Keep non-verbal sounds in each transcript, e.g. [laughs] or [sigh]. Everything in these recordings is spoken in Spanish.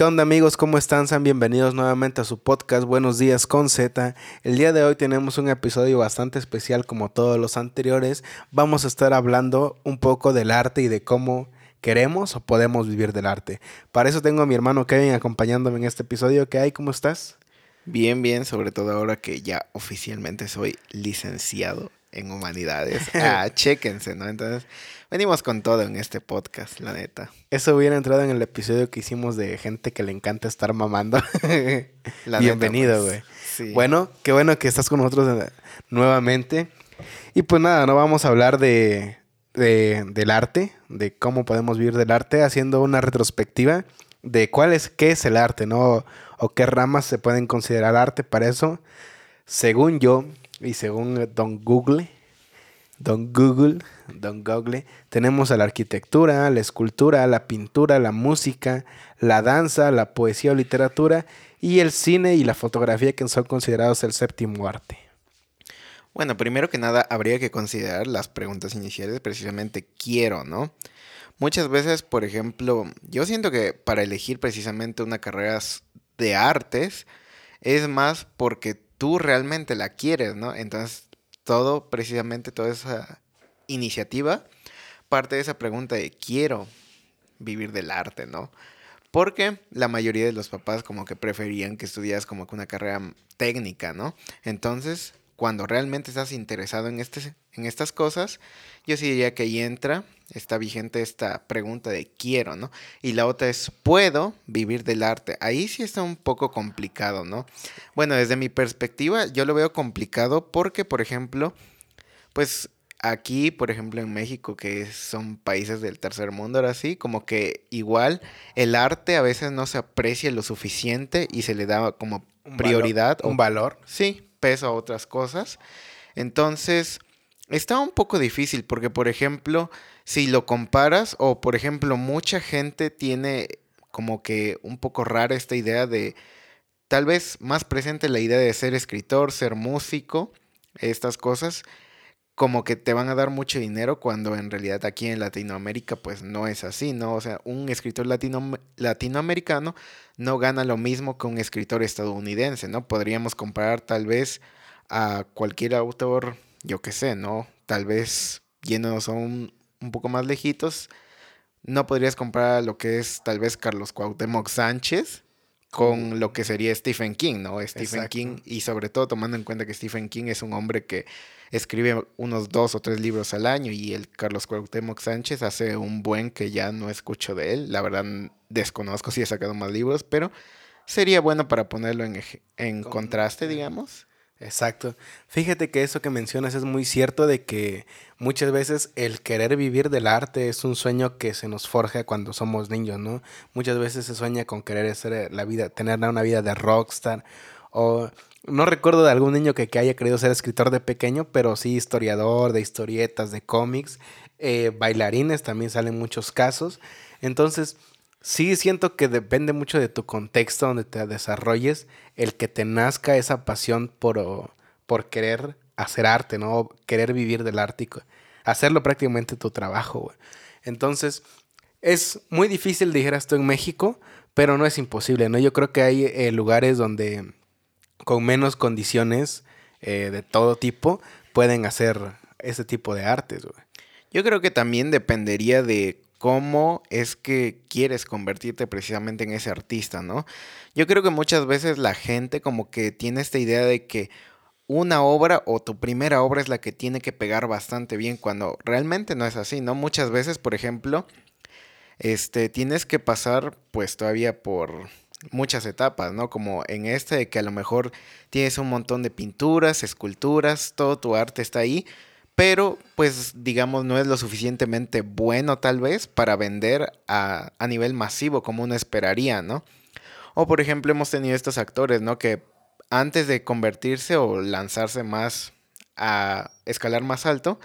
¿Qué onda amigos? ¿Cómo están? Sean bienvenidos nuevamente a su podcast Buenos días con Z. El día de hoy tenemos un episodio bastante especial como todos los anteriores. Vamos a estar hablando un poco del arte y de cómo queremos o podemos vivir del arte. Para eso tengo a mi hermano Kevin acompañándome en este episodio. ¿Qué hay? ¿Cómo estás? Bien, bien, sobre todo ahora que ya oficialmente soy licenciado en humanidades. Ah, [laughs] chéquense, ¿no? Entonces, venimos con todo en este podcast, la neta. Eso hubiera entrado en el episodio que hicimos de gente que le encanta estar mamando. [laughs] Bienvenido, pues. güey. Bueno, qué bueno que estás con nosotros eh, nuevamente. Y pues nada, no vamos a hablar de, de, del arte, de cómo podemos vivir del arte, haciendo una retrospectiva de cuál es, qué es el arte, ¿no? O qué ramas se pueden considerar arte. Para eso, según yo, y según Don Google, Don Google, Don Google, tenemos a la arquitectura, la escultura, la pintura, la música, la danza, la poesía o literatura y el cine y la fotografía que son considerados el séptimo arte. Bueno, primero que nada habría que considerar las preguntas iniciales, precisamente quiero, ¿no? Muchas veces, por ejemplo, yo siento que para elegir precisamente una carrera de artes es más porque tú realmente la quieres, ¿no? Entonces, todo, precisamente toda esa iniciativa parte de esa pregunta de quiero vivir del arte, ¿no? Porque la mayoría de los papás como que preferían que estudias como que una carrera técnica, ¿no? Entonces, cuando realmente estás interesado en, este, en estas cosas, yo sí diría que ahí entra, está vigente esta pregunta de quiero, ¿no? Y la otra es, ¿puedo vivir del arte? Ahí sí está un poco complicado, ¿no? Bueno, desde mi perspectiva, yo lo veo complicado porque, por ejemplo, pues aquí, por ejemplo, en México, que son países del tercer mundo, ahora sí, como que igual el arte a veces no se aprecia lo suficiente y se le da como prioridad. un valor. Sí, peso a otras cosas. Entonces, está un poco difícil porque, por ejemplo, si lo comparas o, por ejemplo, mucha gente tiene como que un poco rara esta idea de, tal vez más presente la idea de ser escritor, ser músico, estas cosas, como que te van a dar mucho dinero cuando en realidad aquí en Latinoamérica pues no es así, ¿no? O sea, un escritor latino, latinoamericano no gana lo mismo que un escritor estadounidense, ¿no? Podríamos comparar tal vez a cualquier autor, yo qué sé, ¿no? Tal vez yéndonos a un, un poco más lejitos, no podrías comparar lo que es tal vez Carlos Cuauhtémoc Sánchez con lo que sería Stephen King, ¿no? Stephen King, y sobre todo tomando en cuenta que Stephen King es un hombre que escribe unos dos o tres libros al año y el Carlos Cuauhtémoc Sánchez hace un buen que ya no escucho de él. La verdad desconozco si ha sacado más libros, pero sería bueno para ponerlo en, en contraste, digamos. Exacto. Fíjate que eso que mencionas es muy cierto de que muchas veces el querer vivir del arte es un sueño que se nos forja cuando somos niños, ¿no? Muchas veces se sueña con querer ser la vida, tener una vida de rockstar o no recuerdo de algún niño que, haya querido ser escritor de pequeño, pero sí historiador, de historietas, de cómics, eh, bailarines también salen muchos casos. Entonces, sí siento que depende mucho de tu contexto donde te desarrolles, el que te nazca esa pasión por, por querer hacer arte, ¿no? Querer vivir del arte hacerlo prácticamente tu trabajo, Entonces, es muy difícil, dijeras tú, en México, pero no es imposible, ¿no? Yo creo que hay eh, lugares donde con menos condiciones eh, de todo tipo pueden hacer ese tipo de artes. Yo creo que también dependería de cómo es que quieres convertirte precisamente en ese artista, ¿no? Yo creo que muchas veces la gente como que tiene esta idea de que una obra o tu primera obra es la que tiene que pegar bastante bien cuando realmente no es así, ¿no? Muchas veces, por ejemplo, este tienes que pasar pues todavía por muchas etapas, ¿no? Como en este de que a lo mejor tienes un montón de pinturas, esculturas, todo tu arte está ahí, pero pues digamos no es lo suficientemente bueno tal vez para vender a, a nivel masivo como uno esperaría, ¿no? O por ejemplo hemos tenido estos actores, ¿no? Que antes de convertirse o lanzarse más a escalar más alto,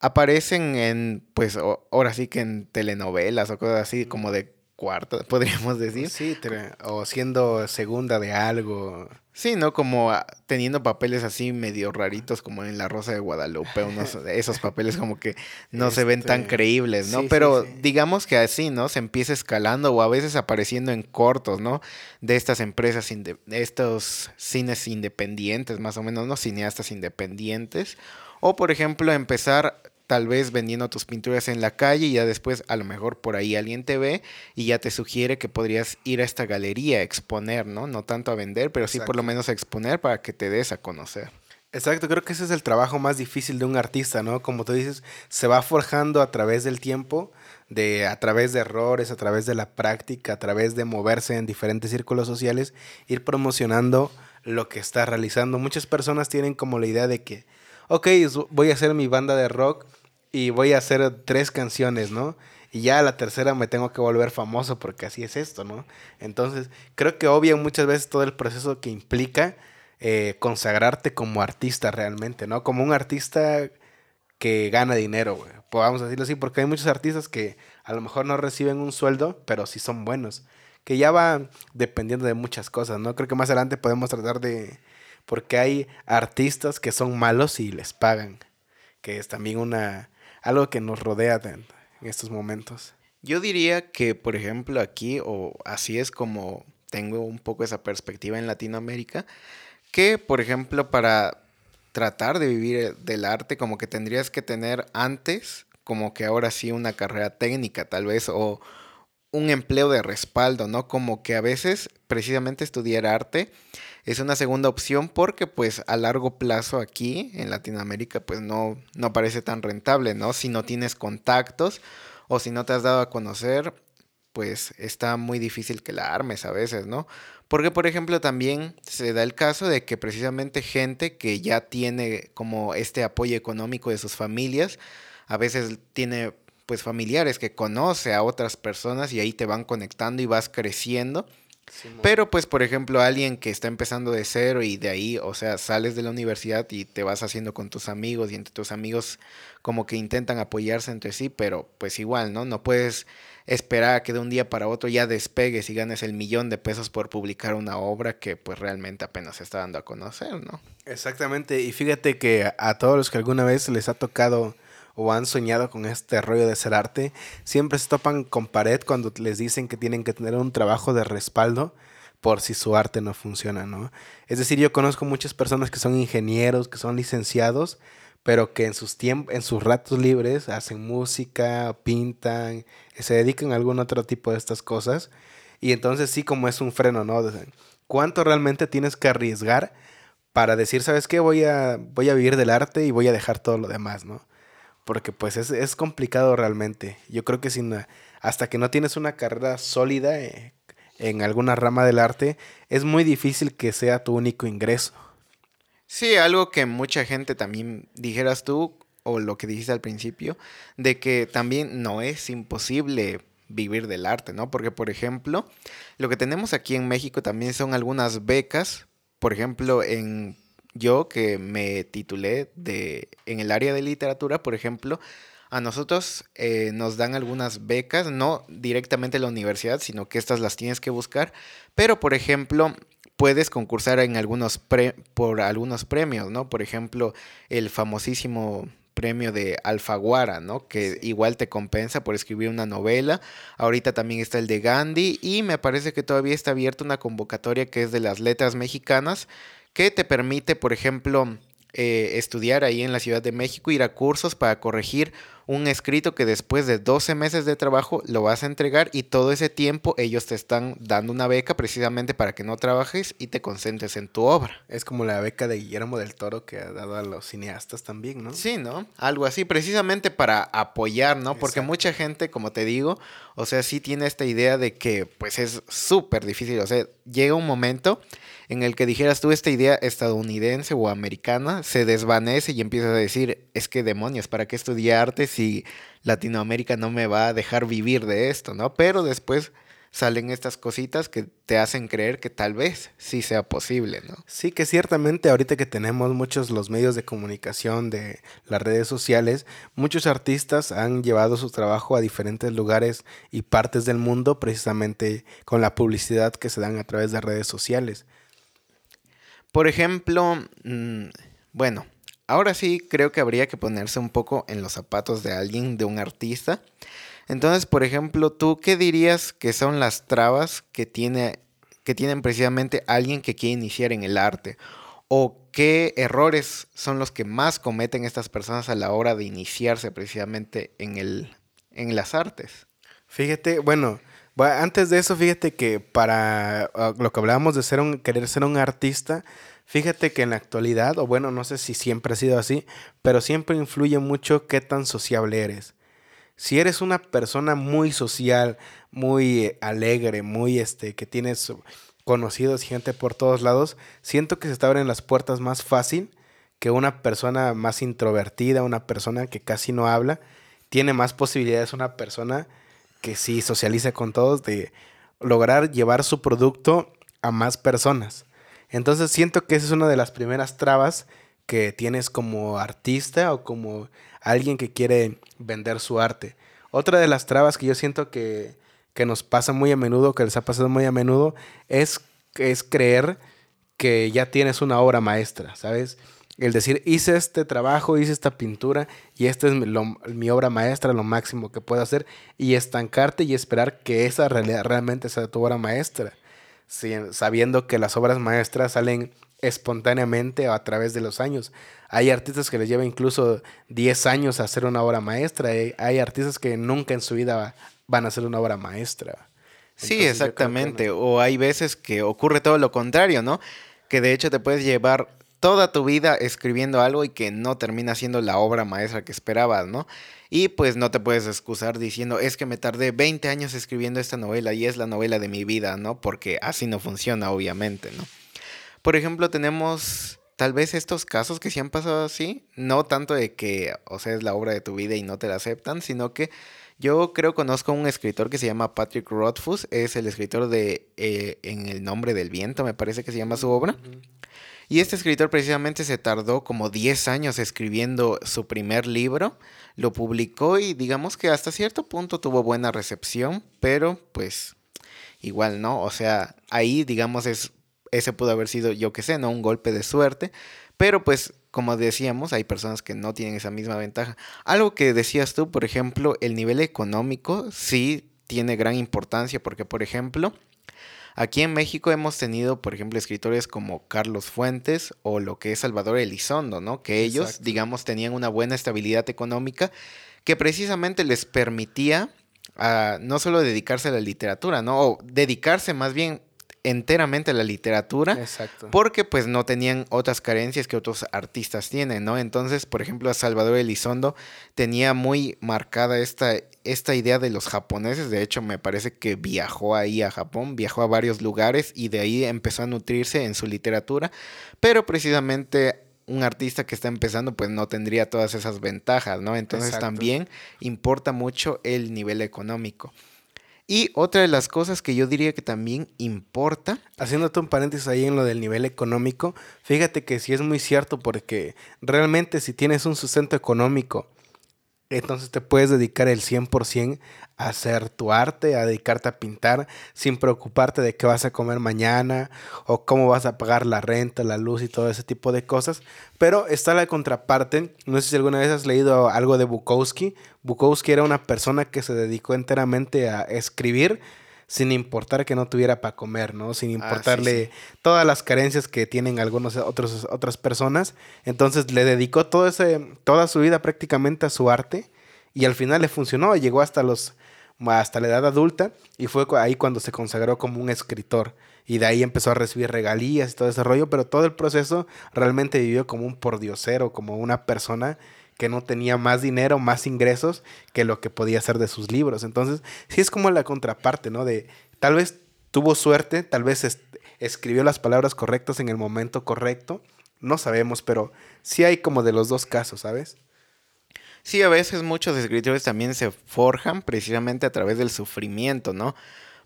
aparecen en, pues ahora sí que en telenovelas o cosas así como de cuarta, [laughs] podríamos decir. Sí, o siendo segunda de algo. Sí, ¿no? Como ah, teniendo papeles así medio raritos como en La Rosa de Guadalupe, unos [laughs] esos papeles como que no se ven tan Este, creíbles, ¿no? sí, Pero sí. digamos que así, ¿no? Se empieza escalando o a veces apareciendo en cortos, ¿no? De estas empresas, de estos cines independientes, más o menos, ¿no? Cineastas independientes. O, por ejemplo, empezar tal vez vendiendo tus pinturas en la calle y ya después a lo mejor por ahí alguien te ve y ya te sugiere que podrías ir a esta galería a exponer, ¿no? No tanto a vender, pero sí por lo menos a exponer para que te des a conocer. Exacto, creo que ese es el trabajo más difícil de un artista, ¿no? Como tú dices, se va forjando a través del tiempo, de, a través de errores, a través de la práctica, a través de moverse en diferentes círculos sociales, ir promocionando lo que está realizando. Muchas personas tienen como la idea de que, ok, voy a hacer mi banda de rock y voy a hacer tres canciones, ¿no? Y ya a la tercera me tengo que volver famoso porque así es esto, ¿no? Entonces, creo que obvian muchas veces todo el proceso que implica eh, consagrarte como artista realmente, ¿no? Como un artista que gana dinero, güey. Podamos decirlo así, porque hay muchos artistas que a lo mejor no reciben un sueldo, pero sí son buenos. Que ya va dependiendo de muchas cosas, ¿no? Creo que más adelante podemos tratar de... Porque hay artistas que son malos y les pagan. Que es también una... Algo que nos rodea de- en estos momentos. Yo diría que, por ejemplo, aquí, o así es como tengo un poco esa perspectiva en Latinoamérica, que, por ejemplo, para tratar de vivir del arte, como que tendrías que tener antes, como que ahora sí, una carrera técnica, tal vez, o un empleo de respaldo, ¿no? Como que a veces precisamente estudiar arte es una segunda opción porque pues a largo plazo aquí en Latinoamérica pues no, no parece tan rentable, ¿no? Si no tienes contactos o si no te has dado a conocer, pues está muy difícil que la armes a veces, ¿no? Porque, por ejemplo, también se da el caso de que precisamente gente que ya tiene como este apoyo económico de sus familias, a veces tiene pues familiares que conoce a otras personas y ahí te van conectando y vas creciendo. Pero pues, por ejemplo, alguien que está empezando de cero y de ahí, o sea, sales de la universidad y te vas haciendo con tus amigos y entre tus amigos como que intentan apoyarse entre sí, pero pues igual, ¿no? No puedes esperar a que de un día para otro ya despegues y ganes el millón de pesos por publicar una obra que pues realmente apenas se está dando a conocer, ¿no? Exactamente, y fíjate que a, a todos los que alguna vez les ha tocado o han soñado con este rollo de ser arte, siempre se topan con pared cuando les dicen que tienen que tener un trabajo de respaldo por si su arte no funciona, ¿no? Es decir, yo conozco muchas personas que son ingenieros, que son licenciados, pero que en sus en sus ratos libres hacen música, pintan, se dedican a algún otro tipo de estas cosas. Y entonces sí como es un freno, ¿no? ¿Cuánto realmente tienes que arriesgar para decir, ¿sabes qué? Voy a, voy a vivir del arte y voy a dejar todo lo demás, ¿no? Porque pues es, es complicado realmente. Yo creo que sin, hasta que no tienes una carrera sólida eh, en alguna rama del arte, es muy difícil que sea tu único ingreso. Sí, algo que mucha gente también dijeras tú, o lo que dijiste al principio, de que también no es imposible vivir del arte, ¿no? Porque, por ejemplo, lo que tenemos aquí en México también son algunas becas, por ejemplo, en yo que me titulé de, en el área de literatura, por ejemplo, a nosotros eh, nos dan algunas becas, no directamente la universidad, sino que estas las tienes que buscar, pero, por ejemplo, puedes concursar en algunos pre- por algunos premios, ¿no? Por ejemplo, el famosísimo premio de Alfaguara, ¿no? Que igual te compensa por escribir una novela. Ahorita también está el de Gandhi y me parece que todavía está abierta una convocatoria que es de las letras mexicanas que te permite, por ejemplo, eh, estudiar ahí en la Ciudad de México, ir a cursos para corregir un escrito que después de 12 meses de trabajo lo vas a entregar y todo ese tiempo ellos te están dando una beca precisamente para que no trabajes y te concentres en tu obra. Es como la beca de Guillermo del Toro que ha dado a los cineastas también, ¿no? Sí, ¿no? Algo así, precisamente para apoyar, ¿no? Porque Exacto. mucha gente, como te digo, o sea, sí tiene esta idea de que pues es súper difícil, o sea, llega un momento en el que dijeras tú esta idea estadounidense o americana se desvanece y empiezas a decir, es que demonios, ¿para qué estudiar arte si Latinoamérica no me va a dejar vivir de esto, ¿no? Pero después salen estas cositas que te hacen creer que tal vez sí sea posible, ¿no? Sí, que ciertamente ahorita que tenemos muchos los medios de comunicación de las redes sociales, muchos artistas han llevado su trabajo a diferentes lugares y partes del mundo precisamente con la publicidad que se dan a través de redes sociales. Por ejemplo, mm, bueno, ahora sí creo que habría que ponerse un poco en los zapatos de alguien, de un artista. Entonces, por ejemplo, ¿tú qué dirías que son las trabas que tiene que tienen precisamente alguien que quiere iniciar en el arte? ¿O qué errores son los que más cometen estas personas a la hora de iniciarse precisamente en, el, en las artes? Fíjate, bueno, antes de eso, fíjate que para ah, lo que hablábamos de ser un, querer ser un artista, fíjate que en la actualidad, o bueno, no sé si siempre ha sido así, pero siempre influye mucho qué tan sociable eres. Si eres una persona muy social, muy alegre, muy este, que tienes conocidos, gente por todos lados, siento que se te abren las puertas más fácil que una persona más introvertida, una persona que casi no habla, tiene más posibilidades una persona que sí socializa con todos de lograr llevar su producto a más personas. Entonces siento que esa es una de las primeras trabas que tienes como artista o como alguien que quiere vender su arte. Otra de las trabas que yo siento que que nos pasa muy a menudo, que les ha pasado muy a menudo, es, es creer que ya tienes una obra maestra, ¿sabes? El decir, hice este trabajo, hice esta pintura y esta es mi, obra maestra, lo máximo que puedo hacer, y estancarte y esperar que esa realidad realmente sea tu obra maestra, sabiendo que las obras maestras salen espontáneamente a través de los años. Hay artistas que les lleva incluso 10 años a hacer una obra maestra, hay artistas que nunca en su vida van a ser una obra maestra. sí, exactamente. O hay veces que ocurre todo lo contrario, ¿no? Que de hecho te puedes llevar toda tu vida escribiendo algo y que no termina siendo la obra maestra que esperabas, ¿no? Y pues no te puedes excusar diciendo, es que me tardé 20 años escribiendo esta novela y es la novela de mi vida, ¿no? Porque así no funciona, obviamente, ¿no? Por ejemplo, tenemos tal vez estos casos que sí han pasado así, no tanto de que, o sea, es la obra de tu vida y no te la aceptan, sino que yo creo conozco a un escritor que se llama Patrick Rothfuss, es el escritor de eh, En el nombre del viento, me parece que se llama su obra. Y este escritor precisamente se tardó como 10 años escribiendo su primer libro, lo publicó y digamos que hasta cierto punto tuvo buena recepción, pero pues igual no, o sea, ahí digamos es ese pudo haber sido yo que sé, no un golpe de suerte, pero pues como decíamos, hay personas que no tienen esa misma ventaja. Algo que decías tú, por ejemplo, el nivel económico sí tiene gran importancia porque, por ejemplo, aquí en México hemos tenido, por ejemplo, escritores como Carlos Fuentes o lo que es Salvador Elizondo, ¿no? Que ellos, digamos, tenían una buena estabilidad económica que precisamente les permitía a, no solo dedicarse a la literatura, ¿no? O dedicarse más bien enteramente la literatura. Exacto. Porque pues no tenían otras carencias que otros artistas tienen, ¿no? Entonces, por ejemplo, Salvador Elizondo tenía muy marcada esta, esta idea de los japoneses. De hecho, me parece que viajó ahí a Japón, viajó a varios lugares y de ahí empezó a nutrirse en su literatura. Pero precisamente un artista que está empezando pues no tendría todas esas ventajas, ¿no? Entonces también importa mucho el nivel económico. Y otra de las cosas que yo diría que también importa. Haciéndote un paréntesis ahí en lo del nivel económico, fíjate que sí es muy cierto porque realmente si tienes un sustento económico, entonces te puedes dedicar el 100% a hacer tu arte, a dedicarte a pintar, sin preocuparte de qué vas a comer mañana o cómo vas a pagar la renta, la luz y todo ese tipo de cosas. Pero está la contraparte. No sé si alguna vez has leído algo de Bukowski. Bukowski era una persona que se dedicó enteramente a escribir sin importar que no tuviera para comer, ¿no? Sin ah, importarle todas las carencias que tienen algunas otros, otras personas. Entonces le dedicó todo ese, toda su vida prácticamente a su arte y al final le funcionó. Llegó hasta, los, hasta la edad adulta y fue ahí cuando se consagró como un escritor. Y de ahí empezó a recibir regalías y todo ese rollo, pero todo el proceso realmente vivió como un pordiosero, como una persona que no tenía más dinero, más ingresos que lo que podía hacer de sus libros. Entonces, sí es como la contraparte, ¿no? De tal vez tuvo suerte, tal vez escribió las palabras correctas en el momento correcto, no sabemos, pero sí hay como de los dos casos, ¿sabes? Sí, a veces muchos escritores también se forjan precisamente a través del sufrimiento, ¿no?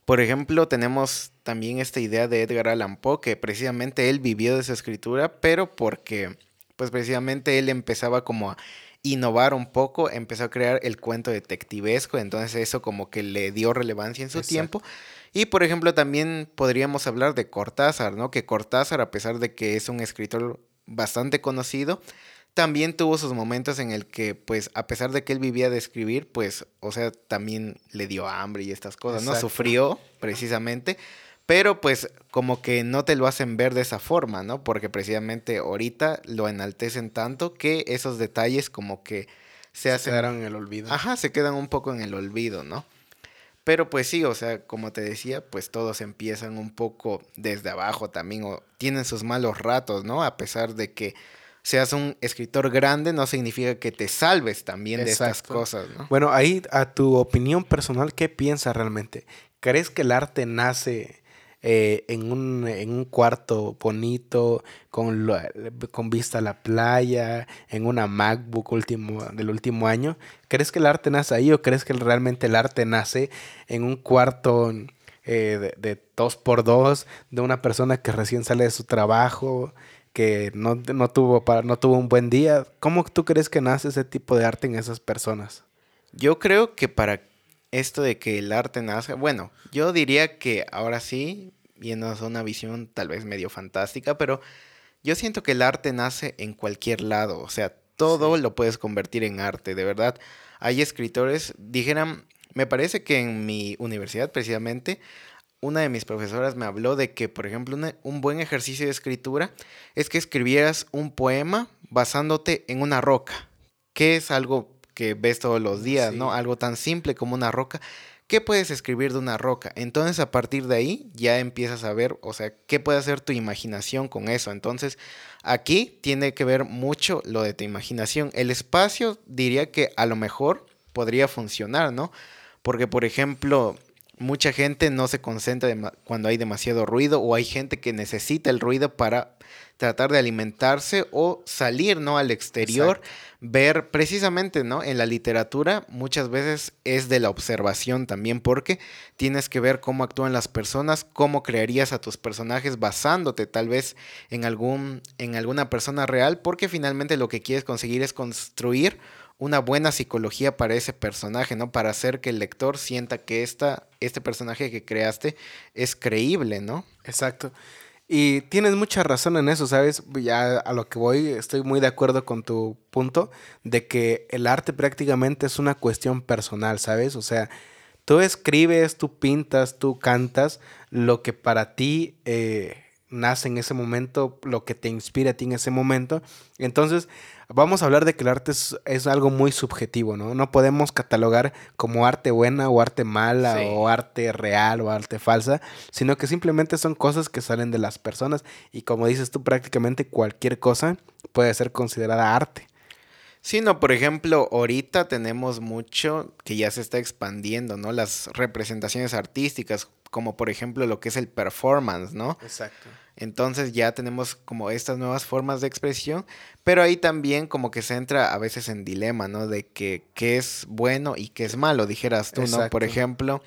Por ejemplo, tenemos también esta idea de Edgar Allan Poe, que precisamente él vivió de esa escritura, pero porque pues precisamente él empezaba como a innovar un poco, empezó a crear el cuento detectivesco, entonces eso como que le dio relevancia en su tiempo. Y por ejemplo también podríamos hablar de Cortázar, ¿no? Que Cortázar, a pesar de que es un escritor bastante conocido, también tuvo sus momentos en el que, pues, a pesar de que él vivía de escribir, pues, o sea, también le dio hambre y estas cosas, ¿no? Sufrió, precisamente, pero pues como que no te lo hacen ver de esa forma, ¿no? Porque precisamente ahorita lo enaltecen tanto que esos detalles como que se, hacen... quedaron en el olvido. Ajá, se quedan un poco en el olvido, ¿no? Pero pues sí, o sea, como te decía, pues todos empiezan un poco desde abajo también, o tienen sus malos ratos, ¿no? A pesar de que seas un escritor grande, no significa que te salves también de estas cosas, ¿no? Bueno, ahí a tu opinión personal, ¿qué piensas realmente? ¿Crees que el arte nace eh, en, un, en, un, cuarto bonito, con, con vista a la playa, en una MacBook último, del último año? ¿Crees que el arte nace ahí o crees que realmente el arte nace en un cuarto eh, de, de, dos por dos, de una persona que recién sale de su trabajo? que no, tuvo para, no tuvo un buen día. ¿Cómo tú crees que nace ese tipo de arte en esas personas? Yo creo que para esto de que el arte nace, bueno, yo diría que ahora sí, viendo una visión tal vez medio fantástica, pero yo siento que el arte nace en cualquier lado, o sea, todo lo puedes convertir en arte, de verdad. Hay escritores, dijeran, me parece que en mi universidad precisamente una de mis profesoras me habló de que, por ejemplo, un buen ejercicio de escritura es que escribieras un poema basándote en una roca, que es algo que ves todos los días, ¿no? Algo tan simple como una roca. ¿Qué puedes escribir de una roca? Entonces a partir de ahí ya empiezas a ver, o sea, qué puede hacer tu imaginación con eso. Entonces aquí tiene que ver mucho lo de tu imaginación. El espacio diría que a lo mejor podría funcionar, ¿no? Porque por ejemplo, mucha gente no se concentra cuando hay demasiado ruido o hay gente que necesita el ruido para tratar de alimentarse o salir, ¿no? Al exterior, ver precisamente, ¿no? En la literatura muchas veces es de la observación también porque tienes que ver cómo actúan las personas, cómo crearías a tus personajes basándote tal vez en algún en alguna persona real, porque finalmente lo que quieres conseguir es construir una buena psicología para ese personaje, ¿no? Para hacer que el lector sienta que esta, este personaje que creaste es creíble, ¿no? Exacto. Y tienes mucha razón en eso, ¿sabes? Ya a lo que voy, estoy muy de acuerdo con tu punto de que el arte prácticamente es una cuestión personal, ¿sabes? O sea, tú escribes, tú pintas, tú cantas lo que para ti eh, nace en ese momento, lo que te inspira a ti en ese momento. Entonces, vamos a hablar de que el arte es, algo muy subjetivo, ¿no? No podemos catalogar como arte buena o arte mala o arte real o arte falsa, sino que simplemente son cosas que salen de las personas y como dices tú, prácticamente cualquier cosa puede ser considerada arte. Sí, no, por ejemplo, ahorita tenemos mucho que ya se está expandiendo, ¿no? Las representaciones artísticas, como por ejemplo lo que es el performance, ¿no? Exacto. Entonces ya tenemos como estas nuevas formas de expresión, pero ahí también como que se entra a veces en dilema, ¿no? De que qué es bueno y qué es malo, dijeras tú, ¿no? Por ejemplo,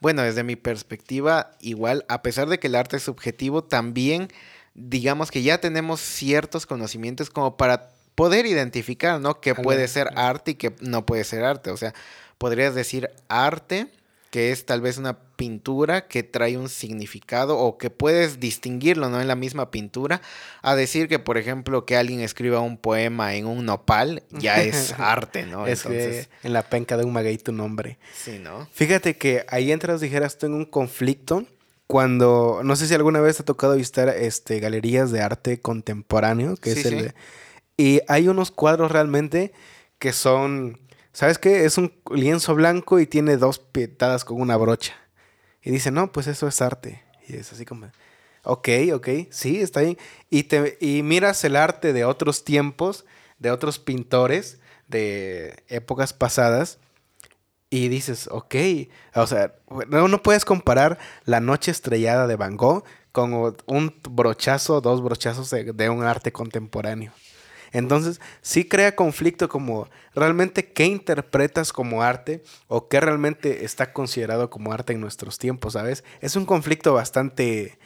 bueno, desde mi perspectiva, igual, a pesar de que el arte es subjetivo, también digamos que ya tenemos ciertos conocimientos como para poder identificar, ¿no? Que puede ser arte y que no puede ser arte. O sea, podrías decir arte que es tal vez una pintura que trae un significado o que puedes distinguirlo, ¿no? En la misma pintura, a decir que, por ejemplo, que alguien escriba un poema en un nopal, ya es [laughs] arte, ¿no? Es Entonces... en la penca de un maguey tu nombre. Sí, ¿no? Fíjate que ahí entras, dijeras tú, en un conflicto cuando, no sé si alguna vez te ha tocado visitar este, galerías de arte contemporáneo, que es el... Y hay unos cuadros realmente que son ¿sabes qué? Es un lienzo blanco y tiene dos pietadas con una brocha. Y dice, no, pues eso es arte. Y es así como, ok, ok, sí, está bien. Y, te, y miras el arte de otros tiempos, de otros pintores de épocas pasadas. Y dices, ok, o sea, no, no puedes comparar la noche estrellada de Van Gogh con un brochazo, dos brochazos de un arte contemporáneo. Entonces, sí crea conflicto como realmente qué interpretas como arte o qué realmente está considerado como arte en nuestros tiempos, ¿sabes? Es un conflicto bastante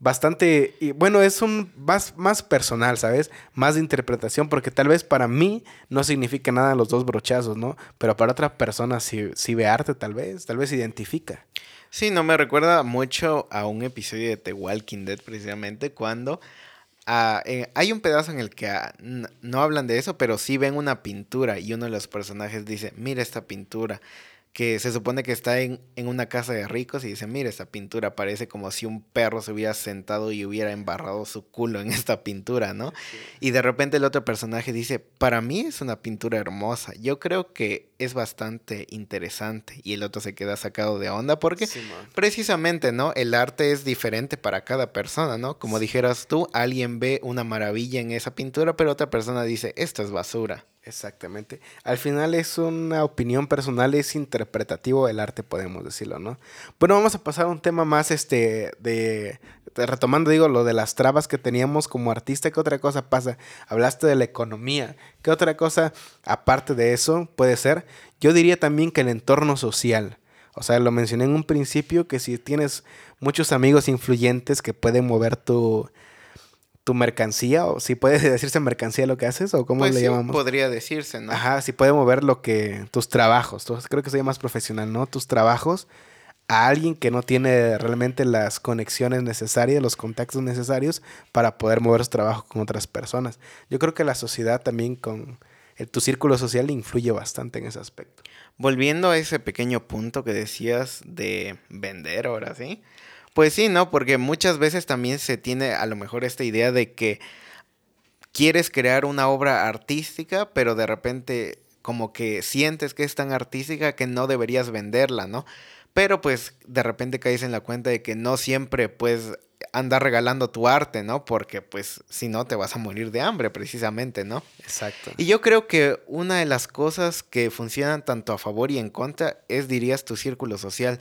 bastante, y bueno, es un más, más personal, ¿sabes? Más de interpretación, porque tal vez para mí no significa nada los dos brochazos, ¿no? Pero para otra persona sí, sí ve arte, tal vez, tal vez identifica. Sí, no me recuerda mucho a un episodio de The Walking Dead precisamente cuando hay un pedazo en el que ah, no hablan de eso, pero sí ven una pintura y uno de los personajes dice, mira esta pintura que se supone que está en, una casa de ricos y dice, mira, esta pintura parece como si un perro se hubiera sentado y hubiera embarrado su culo en esta pintura, ¿no? Y de repente el otro personaje dice, para mí es una pintura hermosa, yo creo que es bastante interesante y el otro se queda sacado de onda porque precisamente, ¿no? El arte es diferente para cada persona, ¿no? Como dijeras tú, alguien ve una maravilla en esa pintura, pero otra persona dice, esto es basura. Exactamente. Al final es una opinión personal, es interpretativo el arte, podemos decirlo, ¿no? Bueno, vamos a pasar a un tema más, este, de, retomando, digo, lo de las trabas que teníamos como artista, ¿qué otra cosa pasa? Hablaste de la economía, ¿qué otra cosa, aparte de eso, puede ser? Yo diría también que el entorno social. O sea, lo mencioné en un principio, que si tienes muchos amigos influyentes que pueden mover tu tu mercancía, o si puede [laughs] decirse mercancía lo que haces, o cómo pues le llamamos. Podría decirse, ¿no? Ajá, si puede mover lo que, tus trabajos, creo que sería más profesional, ¿no? Tus trabajos a alguien que no tiene realmente las conexiones necesarias, los contactos necesarios para poder mover su trabajo con otras personas. Yo creo que la sociedad también con tu círculo social influye bastante en ese aspecto. Volviendo a ese pequeño punto que decías de vender ahora, ¿sí? Pues sí, ¿no? Porque muchas veces también se tiene a lo mejor esta idea de que quieres crear una obra artística, pero de repente como que sientes que es tan artística que no deberías venderla, ¿no? Pero pues de repente caes en la cuenta de que no siempre puedes andar regalando tu arte, ¿no? Porque pues si no te vas a morir de hambre precisamente, ¿no? Exacto. Y yo creo que una de las cosas que funcionan tanto a favor y en contra es, dirías, tu círculo social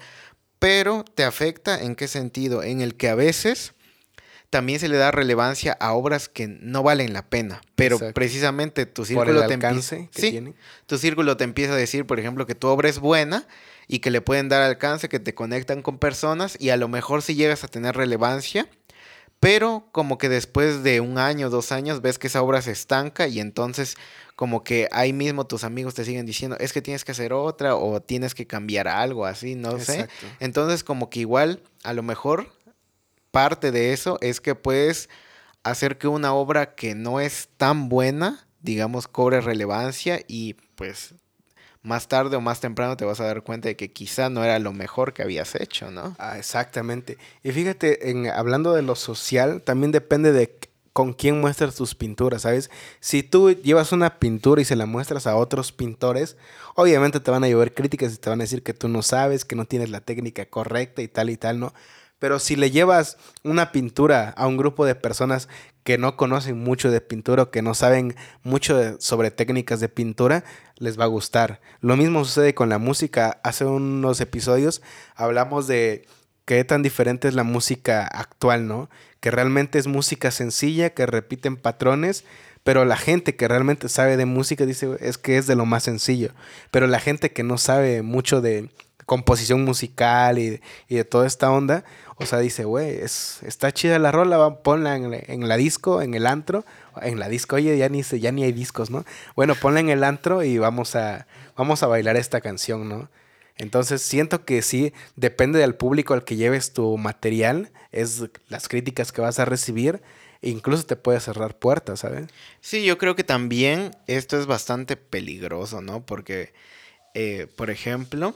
pero te afecta en qué sentido? En el que a veces también se le da relevancia a obras que no valen la pena, pero precisamente tu círculo te empieza, tu círculo te empieza a decir, por ejemplo, que tu obra es buena y que le pueden dar alcance, que te conectan con personas y a lo mejor si llegas a tener relevancia, pero como que después de un año, dos años, ves que esa obra se estanca y entonces como que ahí mismo tus amigos te siguen diciendo, es que tienes que hacer otra o tienes que cambiar algo así, no sé. Entonces como que igual a lo mejor parte de eso es que puedes hacer que una obra que no es tan buena, digamos, cobre relevancia y pues más tarde o más temprano te vas a dar cuenta de que quizá no era lo mejor que habías hecho, ¿no? Ah, exactamente. Y fíjate, en, hablando de lo social, también depende de con quién muestras tus pinturas, ¿sabes? Si tú llevas una pintura y se la muestras a otros pintores, obviamente te van a llover críticas y te van a decir que tú no sabes, que no tienes la técnica correcta y tal y tal, ¿no? Pero si le llevas una pintura a un grupo de personas que no conocen mucho de pintura o que no saben mucho sobre técnicas de pintura, les va a gustar. Lo mismo sucede con la música. Hace unos episodios hablamos de qué tan diferente es la música actual, ¿no? que realmente es música sencilla, que repiten patrones, pero la gente que realmente sabe de música dice es que es de lo más sencillo. Pero la gente que no sabe mucho de composición musical y, de toda esta onda, o sea, dice, güey, es, está chida la rola, ponla en, la disco, en el antro, en la disco, oye, ya ni, ya ni hay discos, ¿no? Bueno, ponla en el antro y vamos a, vamos a bailar esta canción, ¿no? Entonces siento que sí, depende del público al que lleves tu material, es las críticas que vas a recibir, e incluso te puede cerrar puertas, ¿sabes? Sí, yo creo que también esto es bastante peligroso, ¿no? Porque, eh, por ejemplo,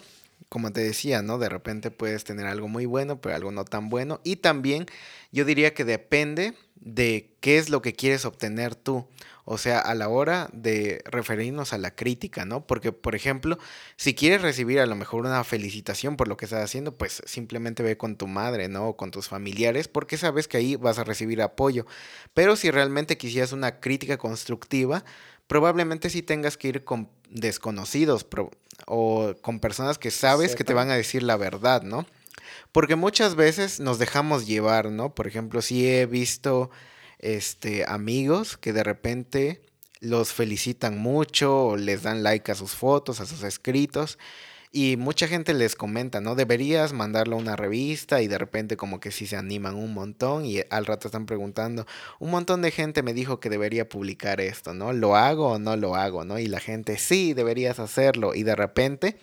como te decía, ¿no? De repente puedes tener algo muy bueno, pero algo no tan bueno. Y también yo diría que depende de qué es lo que quieres obtener tú. O sea, a la hora de referirnos a la crítica, ¿no? Porque, por ejemplo, si quieres recibir a lo mejor una felicitación por lo que estás haciendo, pues simplemente ve con tu madre, ¿no? O con tus familiares, porque sabes que ahí vas a recibir apoyo. Pero si realmente quisieras una crítica constructiva, probablemente sí tengas que ir con desconocidos o con personas que sabes que te van a decir la verdad, ¿no? Porque muchas veces nos dejamos llevar, ¿no? Por ejemplo, si he visto este, amigos que de repente los felicitan mucho o les dan like a sus fotos, a sus escritos. Y mucha gente les comenta, ¿no? Deberías mandarlo a una revista y de repente como que sí se animan un montón y al rato están preguntando, un montón de gente me dijo que debería publicar esto, ¿no? ¿Lo hago o no lo hago, ¿no? Y la gente, sí, deberías hacerlo. Y de repente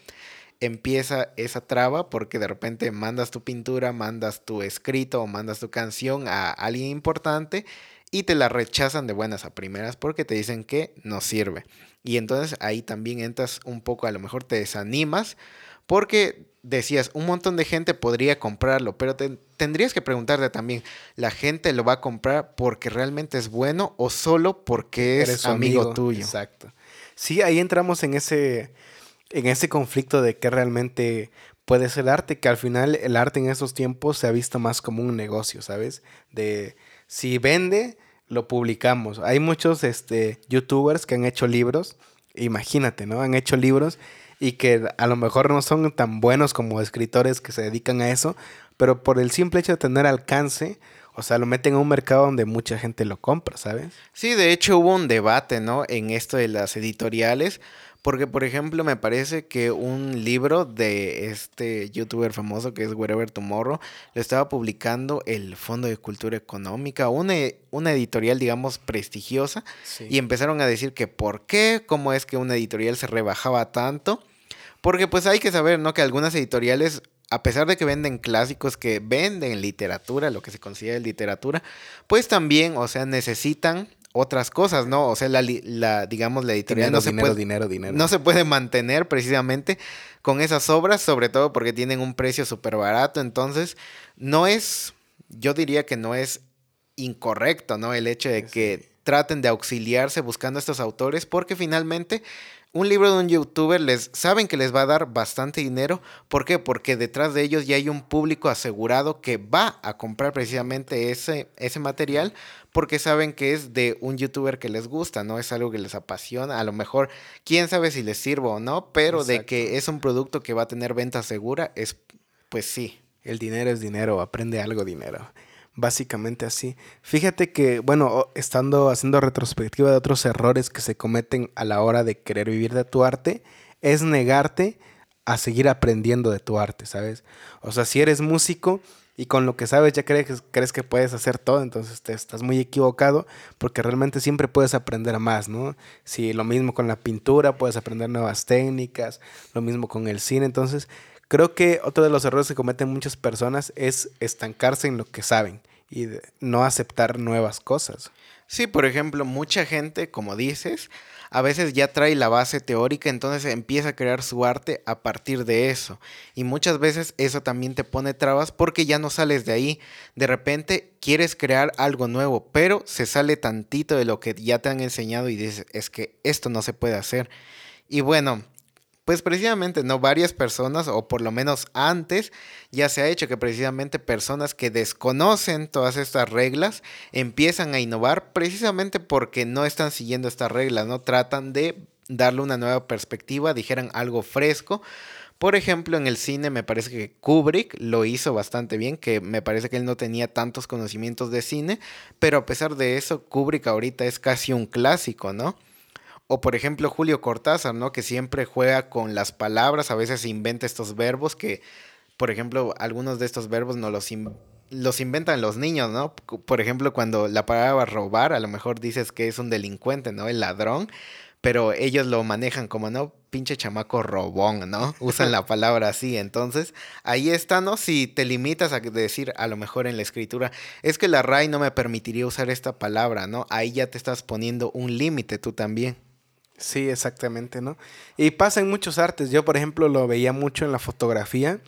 empieza esa traba porque de repente mandas tu pintura, mandas tu escrito o mandas tu canción a alguien importante y te la rechazan de buenas a primeras porque te dicen que no sirve. Y entonces ahí también entras un poco, a lo mejor te desanimas porque decías, un montón de gente podría comprarlo, pero tendrías que preguntarte también, ¿la gente lo va a comprar porque realmente es bueno o solo porque es amigo, tuyo? Exacto. Sí, ahí entramos en ese, en ese conflicto de que realmente puede ser arte, que al final el arte en esos tiempos se ha visto más como un negocio, ¿sabes? De si vende, lo publicamos. Hay muchos este, youtubers que han hecho libros, imagínate, ¿no? Han hecho libros y que a lo mejor no son tan buenos como escritores que se dedican a eso, pero por el simple hecho de tener alcance, o sea, lo meten a un mercado donde mucha gente lo compra, ¿sabes? Sí, de hecho hubo un debate, ¿no? En esto de las editoriales, porque, por ejemplo, me parece que un libro de este youtuber famoso que es Wherever Tomorrow lo estaba publicando el Fondo de Cultura Económica, una, una editorial, digamos, prestigiosa, y empezaron a decir que por qué, cómo es que una editorial se rebajaba tanto. Porque pues hay que saber, ¿no? Que algunas editoriales, a pesar de que venden clásicos, que venden literatura, lo que se considera literatura, pues también, o sea, necesitan otras cosas, ¿no? O sea, la, la digamos, la editorial no se puede, dinero, dinero. no se puede mantener precisamente con esas obras, sobre todo porque tienen un precio súper barato. Entonces, no es, yo diría que no es incorrecto, ¿no? El hecho de que traten de auxiliarse buscando a estos autores, porque finalmente un libro de un youtuber les saben que les va a dar bastante dinero. ¿Por qué? Porque detrás de ellos ya hay un público asegurado que va a comprar precisamente ese, ese material porque saben que es de un youtuber que les gusta, ¿no? Es algo que les apasiona. A lo mejor, quién sabe si les sirvo o no, pero de que es un producto que va a tener venta segura, es pues sí. El dinero es dinero, aprende algo dinero básicamente así. Fíjate que, bueno, estando haciendo retrospectiva de otros errores que se cometen a la hora de querer vivir de tu arte, es negarte a seguir aprendiendo de tu arte, ¿sabes? O sea, si eres músico y con lo que sabes ya crees, crees que puedes hacer todo, entonces te estás muy equivocado porque realmente siempre puedes aprender más, ¿no? Si lo mismo con la pintura, puedes aprender nuevas técnicas, lo mismo con el cine, entonces Creo que otro de los errores que cometen muchas personas es estancarse en lo que saben y no aceptar nuevas cosas. Sí, por ejemplo, mucha gente, como dices, a veces ya trae la base teórica, entonces empieza a crear su arte a partir de eso. Y muchas veces eso también te pone trabas porque ya no sales de ahí. De repente quieres crear algo nuevo, pero se sale tantito de lo que ya te han enseñado y dices, es que esto no se puede hacer. Y bueno, pues precisamente, ¿no? Varias personas, o por lo menos antes, ya se ha hecho que precisamente personas que desconocen todas estas reglas empiezan a innovar precisamente porque no están siguiendo estas reglas, ¿no? Tratan de darle una nueva perspectiva, dijeran algo fresco. Por ejemplo, en el cine me parece que Kubrick lo hizo bastante bien, que me parece que él no tenía tantos conocimientos de cine, pero a pesar de eso, Kubrick ahorita es casi un clásico, ¿no? O por ejemplo Julio Cortázar, ¿no? Que siempre juega con las palabras, a veces inventa estos verbos que, por ejemplo, algunos de estos verbos no los, los inventan los niños, ¿no? Por ejemplo, cuando la palabra robar, a lo mejor dices que es un delincuente, ¿no? El ladrón, pero ellos lo manejan como, ¿no? Pinche chamaco robón, ¿no? [laughs] Usan la palabra así. Entonces, ahí está, ¿no? Si te limitas a decir, a lo mejor en la escritura, es que la RAI no me permitiría usar esta palabra, ¿no? Ahí ya te estás poniendo un límite tú también. Sí, exactamente, ¿no? Y pasa en muchos artes. Yo, por ejemplo, lo veía mucho en la fotografía,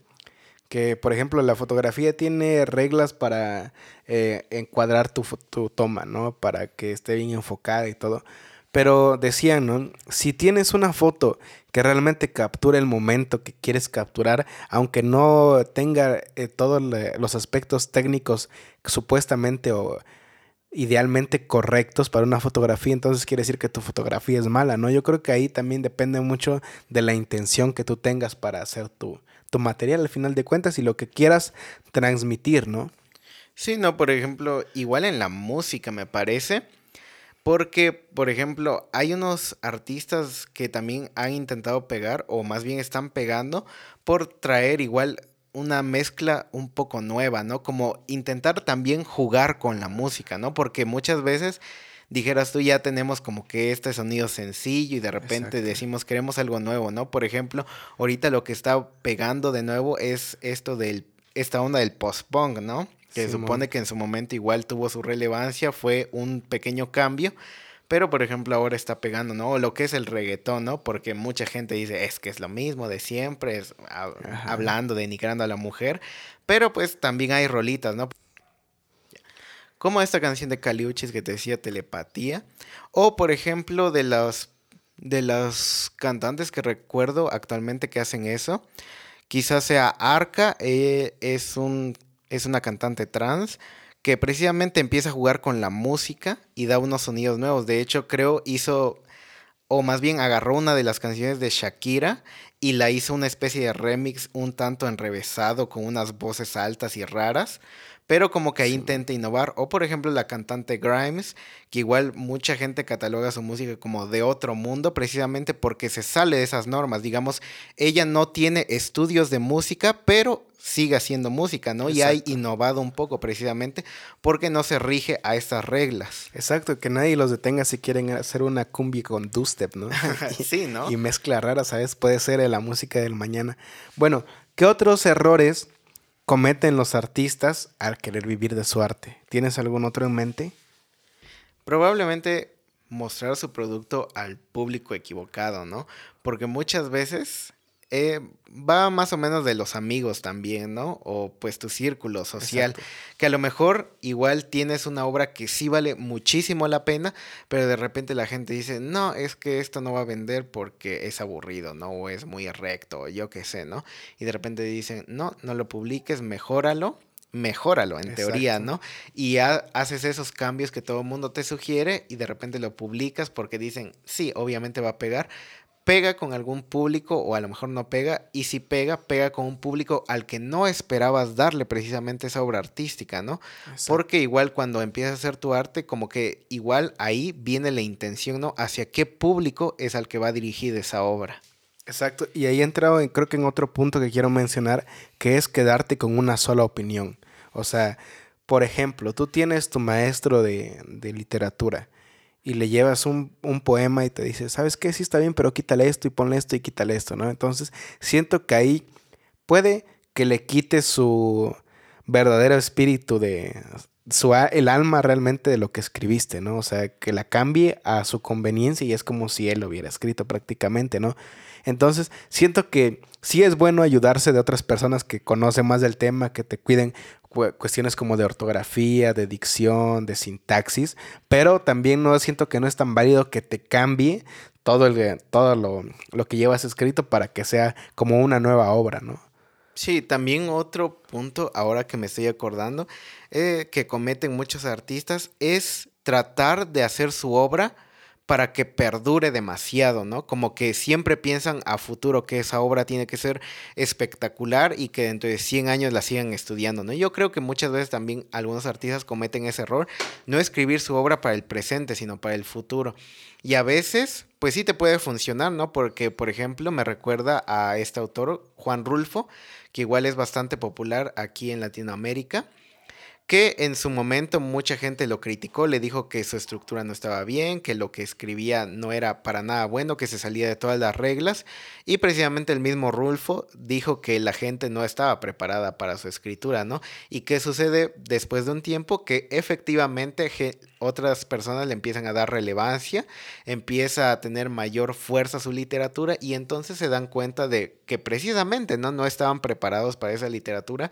que, por ejemplo, la fotografía tiene reglas para eh, encuadrar tu, tu toma, ¿no? Para que esté bien enfocada y todo. Pero decían, ¿no? Si tienes una foto que realmente captura el momento que quieres capturar, aunque no tenga eh, todos los aspectos técnicos supuestamente o idealmente correctos para una fotografía, entonces quiere decir que tu fotografía es mala, ¿no? Yo creo que ahí también depende mucho de la intención que tú tengas para hacer tu, tu material al final de cuentas y lo que quieras transmitir, ¿no? Sí, no, por ejemplo, igual en la música me parece, porque, por ejemplo, hay unos artistas que también han intentado pegar, o más bien están pegando, por traer igual una mezcla un poco nueva, ¿no? Como intentar también jugar con la música, ¿no? Porque muchas veces dijeras tú, ya tenemos como que este sonido sencillo y de repente decimos queremos algo nuevo, ¿no? Por ejemplo, ahorita lo que está pegando de nuevo es esto del, esta onda del post-punk, ¿no? Que supone que en su momento igual tuvo su relevancia, fue un pequeño cambio, pero por ejemplo ahora está pegando, ¿no? O lo que es el reggaetón, ¿no? Porque mucha gente dice, es que es lo mismo de siempre, es, hablando, denigrando a la mujer, pero pues también hay rolitas, ¿no? Como esta canción de Caliuchis que te decía telepatía. O por ejemplo de los, de los cantantes que recuerdo actualmente que hacen eso. Quizás sea Arca, eh, es, un, es una cantante trans que precisamente empieza a jugar con la música y da unos sonidos nuevos. De hecho, creo hizo, o más bien agarró una de las canciones de Shakira y la hizo una especie de remix un tanto enrevesado con unas voces altas y raras pero como que ahí intenta innovar. O por ejemplo la cantante Grimes, que igual mucha gente cataloga su música como de otro mundo, precisamente porque se sale de esas normas. Digamos, ella no tiene estudios de música, pero sigue haciendo música, ¿no? Y ha innovado un poco precisamente porque no se rige a estas reglas. Exacto, que nadie los detenga si quieren hacer una cumbia con dubstep, ¿no? [laughs] [laughs] sí, ¿no? Y mezcla rara, ¿sabes? Puede ser la música del mañana. Bueno, ¿qué otros errores cometen los artistas al querer vivir de su arte? ¿Tienes algún otro en mente? Probablemente mostrar su producto al público equivocado, ¿no? Porque muchas veces eh, va más o menos de los amigos también, ¿no? O pues tu círculo social, que a lo mejor igual tienes una obra que sí vale muchísimo la pena, pero de repente la gente dice, no, es que esto no va a vender porque es aburrido, ¿no? O es muy recto, o yo qué sé, ¿no? Y de repente dicen, no, no lo publiques, mejóralo mejóralo en teoría, ¿no? Y haces esos cambios que todo el mundo te sugiere y de repente lo publicas porque dicen, sí, obviamente va a pegar, pega con algún público o a lo mejor no pega y si pega, pega con un público al que no esperabas darle precisamente esa obra artística, ¿no? Porque igual cuando empiezas a hacer tu arte, como que igual ahí viene la intención, ¿no? Hacia qué público es al que va dirigida esa obra. Exacto, y ahí he entrado en, creo que en otro punto que quiero mencionar, que es quedarte con una sola opinión. O sea, por ejemplo, tú tienes tu maestro de, de literatura y le llevas un, poema y te dice, ¿sabes qué? Sí está bien, pero quítale esto y ponle esto y quítale esto, ¿no? Entonces, siento que ahí puede que le quite su verdadero espíritu de su, el alma realmente de lo que escribiste, ¿no? O sea, que la cambie a su conveniencia y es como si él lo hubiera escrito prácticamente, ¿no? Entonces, siento que sí es bueno ayudarse de otras personas que conocen más del tema, que te cuiden cuestiones como de ortografía, de dicción, de sintaxis, pero también no siento que no es tan válido que te cambie todo, el, todo lo, lo que llevas escrito para que sea como una nueva obra, ¿no? Sí, también otro punto, ahora que me estoy acordando, eh, que cometen muchos artistas es tratar de hacer su obra para que perdure demasiado, ¿no? Como que siempre piensan a futuro que esa obra tiene que ser espectacular y que dentro de 100 años la sigan estudiando, ¿no? Yo creo que muchas veces también algunos artistas cometen ese error, no escribir su obra para el presente, sino para el futuro. Y a veces, pues sí te puede funcionar, ¿no? Porque, por ejemplo, me recuerda a este autor, Juan Rulfo, que igual es bastante popular aquí en Latinoamérica que en su momento mucha gente lo criticó, le dijo que su estructura no estaba bien, que lo que escribía no era para nada bueno, que se salía de todas las reglas y precisamente el mismo Rulfo dijo que la gente no estaba preparada para su escritura, ¿no? ¿Y qué sucede después de un tiempo? Que efectivamente otras personas le empiezan a dar relevancia, empieza a tener mayor fuerza su literatura y entonces se dan cuenta de que precisamente no, no estaban preparados para esa literatura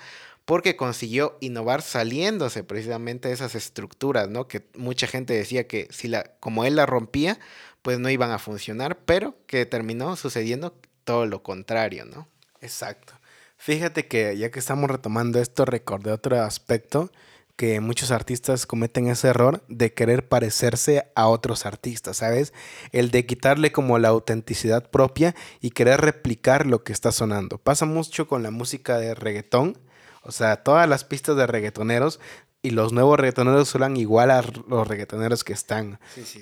porque consiguió innovar saliéndose precisamente de esas estructuras, ¿no? Que mucha gente decía que si la, como él la rompía, pues no iban a funcionar, pero que terminó sucediendo todo lo contrario, ¿no? Exacto. Fíjate que ya que estamos retomando esto, recordé otro aspecto que muchos artistas cometen ese error de querer parecerse a otros artistas, ¿sabes? El de quitarle como la autenticidad propia y querer replicar lo que está sonando. Pasa mucho con la música de reggaetón O sea, todas las pistas de reggaetoneros y los nuevos reggaetoneros suenan igual a los reggaetoneros que están.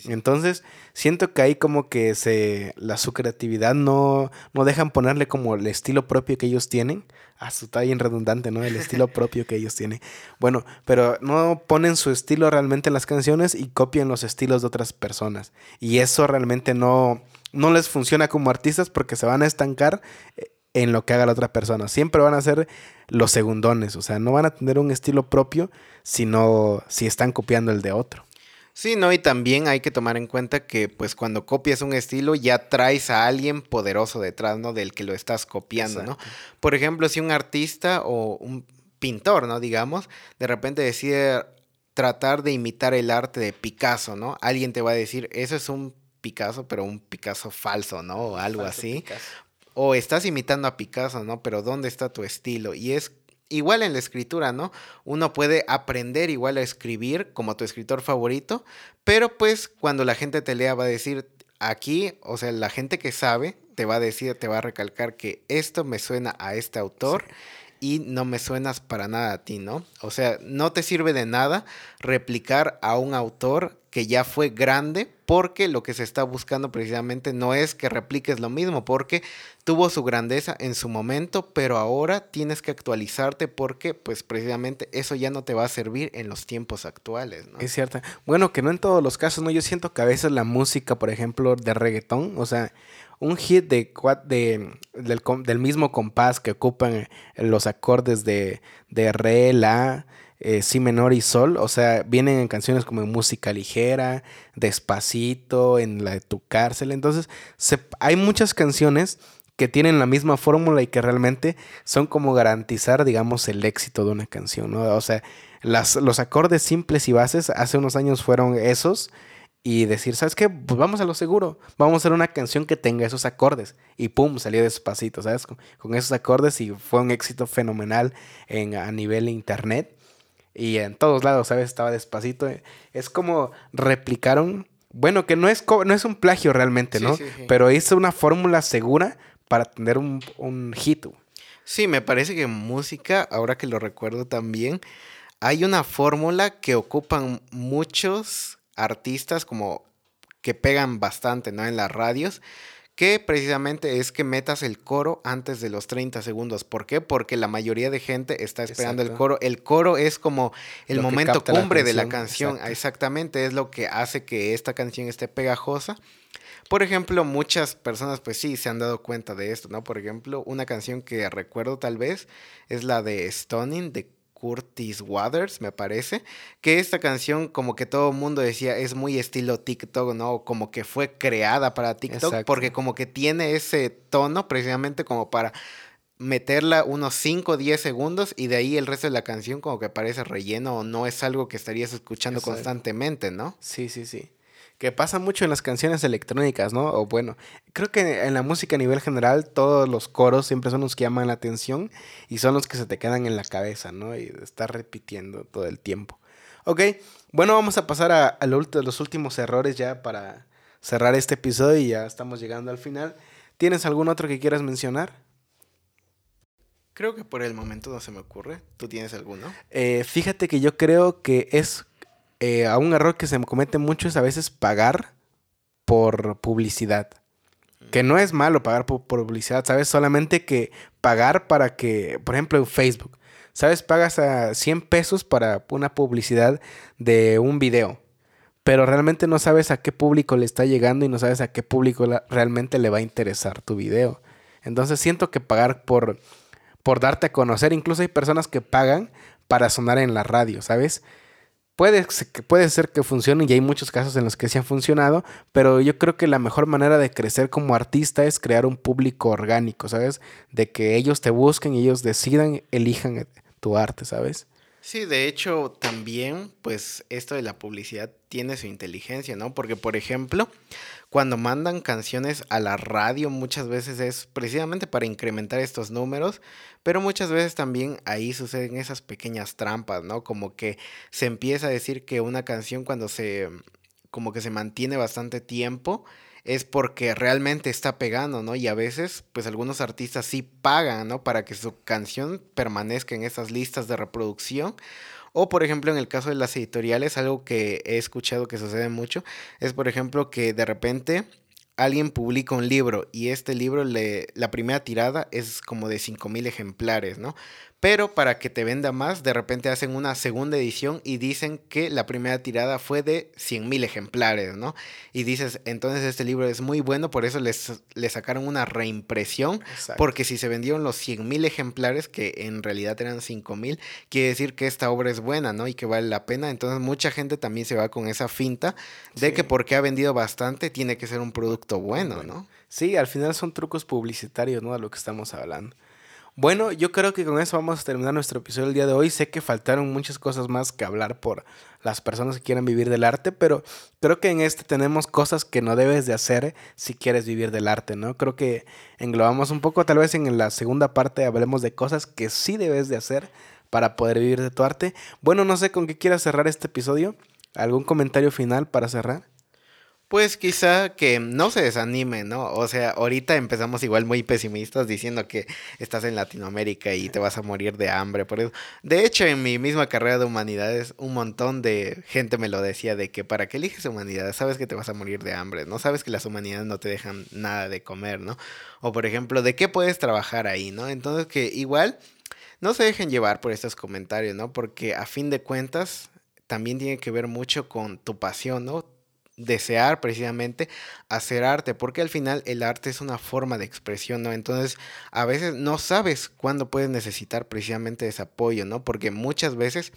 Entonces, siento que ahí como que se la su creatividad no, no dejan ponerle como el estilo propio que ellos tienen. Ah, su está bien redundante, ¿no? El estilo [laughs] propio que ellos tienen. Bueno, pero no ponen su estilo realmente en las canciones y copian los estilos de otras personas. Y eso realmente no, no les funciona como artistas porque se van a estancar eh, en lo que haga la otra persona. Siempre van a ser los segundones, o sea, no van a tener un estilo propio, sino si están copiando el de otro. Sí, no, y también hay que tomar en cuenta que pues cuando copias un estilo ya traes a alguien poderoso detrás, ¿no? Del que lo estás copiando, ¿no? Por ejemplo, si un artista o un pintor, ¿no? Digamos, de repente decide tratar de imitar el arte de Picasso, ¿no? Alguien te va a decir, eso es un Picasso, pero un Picasso falso, ¿no? O algo así o estás imitando a Picasso, ¿no? Pero ¿dónde está tu estilo? Y es igual en la escritura, ¿no? Uno puede aprender igual a escribir como tu escritor favorito, pero pues cuando la gente te lea va a decir, aquí, o sea, la gente que sabe te va a decir, te va a recalcar que esto me suena a este autor. Y no me suenas para nada a ti, ¿no? O sea, no te sirve de nada replicar a un autor que ya fue grande, porque lo que se está buscando precisamente no es que repliques lo mismo, porque tuvo su grandeza en su momento, pero ahora tienes que actualizarte porque pues precisamente eso ya no te va a servir en los tiempos actuales, ¿no? Es cierto. Bueno, que no en todos los casos, ¿no? Yo siento que a veces la música, por ejemplo, de reggaetón, o sea, un hit de, de del, del, mismo compás que ocupan los acordes de, de re, la, eh, si menor y sol, o sea, vienen en canciones como música ligera, despacito, en la de tu cárcel, entonces hay muchas canciones que tienen la misma fórmula y que realmente son como garantizar, digamos, el éxito de una canción, ¿no? O sea, las, los acordes simples y bases hace unos años fueron esos y decir, ¿sabes qué? Pues vamos a lo seguro, vamos a hacer una canción que tenga esos acordes y pum, salió despacito, ¿sabes? Con, esos acordes y fue un éxito fenomenal en, a nivel internet y en todos lados, ¿sabes? Estaba despacito. Es como replicaron, bueno, que no es, no es un plagio realmente, ¿no? Pero es una fórmula segura para tener un, un hit. Sí, me parece que en música, ahora que lo recuerdo también, hay una fórmula que ocupan muchos artistas como que pegan bastante, ¿no? En las radios que precisamente es que metas el coro antes de los 30 segundos. ¿Por qué? Porque la mayoría de gente está esperando el coro. El coro es como el momento cumbre de la canción. Exactamente, es lo que hace que esta canción esté pegajosa. Por ejemplo, muchas personas pues sí se han dado cuenta de esto, ¿no? Por ejemplo, una canción que recuerdo tal vez es la de Stunning de Curtis Waters, me parece, que esta canción como que todo el mundo decía es muy estilo TikTok, ¿no? Como que fue creada para TikTok porque como que tiene ese tono precisamente como para meterla unos 5 o 10 segundos y de ahí el resto de la canción como que parece relleno o no es algo que estarías escuchando constantemente, ¿no? Sí, sí, sí que pasa mucho en las canciones electrónicas, ¿no? O bueno, creo que en la música a nivel general todos los coros siempre son los que llaman la atención y son los que se te quedan en la cabeza, ¿no? Y estar repitiendo todo el tiempo. Ok, bueno, vamos a pasar a, a los últimos errores ya para cerrar este episodio y ya estamos llegando al final. ¿Tienes algún otro que quieras mencionar? Creo que por el momento no se me ocurre. ¿Tú tienes alguno? Eh, fíjate que yo creo que es eh, a un error que se me comete mucho es a veces pagar por publicidad. Que no es malo pagar por, publicidad, ¿sabes? Solamente que pagar para que, por ejemplo, en Facebook, ¿sabes? Pagas a 100 pesos para una publicidad de un video, pero realmente no sabes a qué público le está llegando y no sabes a qué público realmente le va a interesar tu video. Entonces siento que pagar por, por darte a conocer, incluso hay personas que pagan para sonar en la radio, ¿sabes? Puede, puede ser que funcione y hay muchos casos en los que sí han funcionado, pero yo creo que la mejor manera de crecer como artista es crear un público orgánico, ¿sabes? De que ellos te busquen y ellos decidan, elijan tu arte, ¿sabes? Sí, de hecho también, pues esto de la publicidad tiene su inteligencia, ¿no? Porque, por ejemplo, cuando mandan canciones a la radio muchas veces es precisamente para incrementar estos números, pero muchas veces también ahí suceden esas pequeñas trampas, ¿no? Como que se empieza a decir que una canción cuando se como que se mantiene bastante tiempo es porque realmente está pegando, ¿no? Y a veces, pues algunos artistas sí pagan, ¿no? Para que su canción permanezca en esas listas de reproducción. O, por ejemplo, en el caso de las editoriales, algo que he escuchado que sucede mucho, es, por ejemplo, que de repente alguien publica un libro y este libro, le, la primera tirada es como de 5.000 ejemplares, ¿no? Pero para que te venda más, de repente hacen una segunda edición y dicen que la primera tirada fue de 100.000 ejemplares, ¿no? Y dices, entonces este libro es muy bueno, por eso les, le sacaron una reimpresión, porque si se vendieron los 100.000 ejemplares, que en realidad eran 5.000, quiere decir que esta obra es buena, ¿no? Y que vale la pena. Entonces mucha gente también se va con esa finta de que porque ha vendido bastante, tiene que ser un producto bueno, ¿no? Sí, al final son trucos publicitarios, ¿no? De lo que estamos hablando. Bueno, yo creo que con eso vamos a terminar nuestro episodio del día de hoy. Sé que faltaron muchas cosas más que hablar por las personas que quieran vivir del arte, pero creo que en este tenemos cosas que no debes de hacer si quieres vivir del arte, ¿no? Creo que englobamos un poco, tal vez en la segunda parte hablemos de cosas que sí debes de hacer para poder vivir de tu arte. Bueno, no sé con qué quieras cerrar este episodio. ¿Algún comentario final para cerrar? Pues quizá que no se desanime, ¿no? O sea, ahorita empezamos igual muy pesimistas diciendo que estás en Latinoamérica y te vas a morir de hambre por eso. De hecho, en mi misma carrera de humanidades, un montón de gente me lo decía de que para que eliges humanidades, sabes que te vas a morir de hambre, ¿no? Sabes que las humanidades no te dejan nada de comer, ¿no? O por ejemplo, ¿de qué puedes trabajar ahí, ¿no? Entonces que igual no se dejen llevar por estos comentarios, ¿no? Porque a fin de cuentas también tiene que ver mucho con tu pasión, ¿no? Desear precisamente hacer arte, porque al final el arte es una forma de expresión, ¿no? Entonces, a veces no sabes cuándo puedes necesitar precisamente ese apoyo, ¿no? Porque muchas veces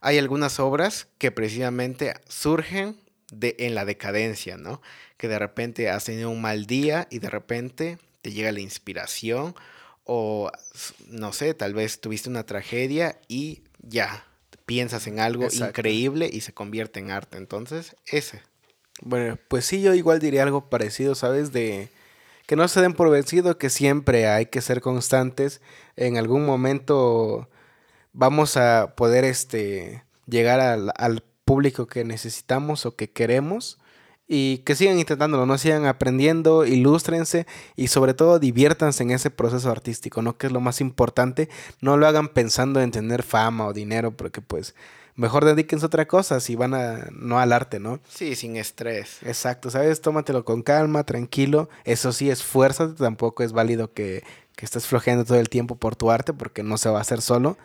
hay algunas obras que precisamente surgen de, en la decadencia, ¿no? Que de repente has tenido un mal día y de repente te llega la inspiración o, no sé, tal vez tuviste una tragedia y ya piensas en algo increíble y se convierte en arte. Entonces, ese bueno, pues sí, yo igual diría algo parecido, ¿sabes? De que no se den por vencido, que siempre hay que ser constantes. En algún momento vamos a poder este, llegar al, público que necesitamos o que queremos y que sigan intentándolo, no sigan aprendiendo, ilústrense y sobre todo diviértanse en ese proceso artístico, ¿no? Que es lo más importante, no lo hagan pensando en tener fama o dinero, porque pues mejor dedíquense a otra cosa si van a, no al arte, ¿no? Sí, sin estrés. Exacto, ¿sabes? Tómatelo con calma, tranquilo. Eso sí, esfuérzate, tampoco es válido que, que estés flojeando todo el tiempo por tu arte porque no se va a hacer solo.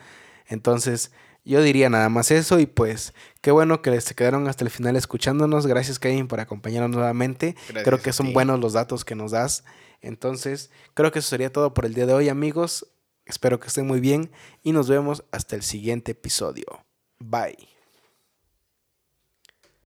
Entonces, yo diría nada más eso y pues qué bueno que se quedaron hasta el final escuchándonos. Gracias Kevin por acompañarnos nuevamente. creo que son buenos los datos que nos das. Entonces, creo que eso sería todo por el día de hoy amigos. Espero que estén muy bien y nos vemos hasta el siguiente episodio. Bye.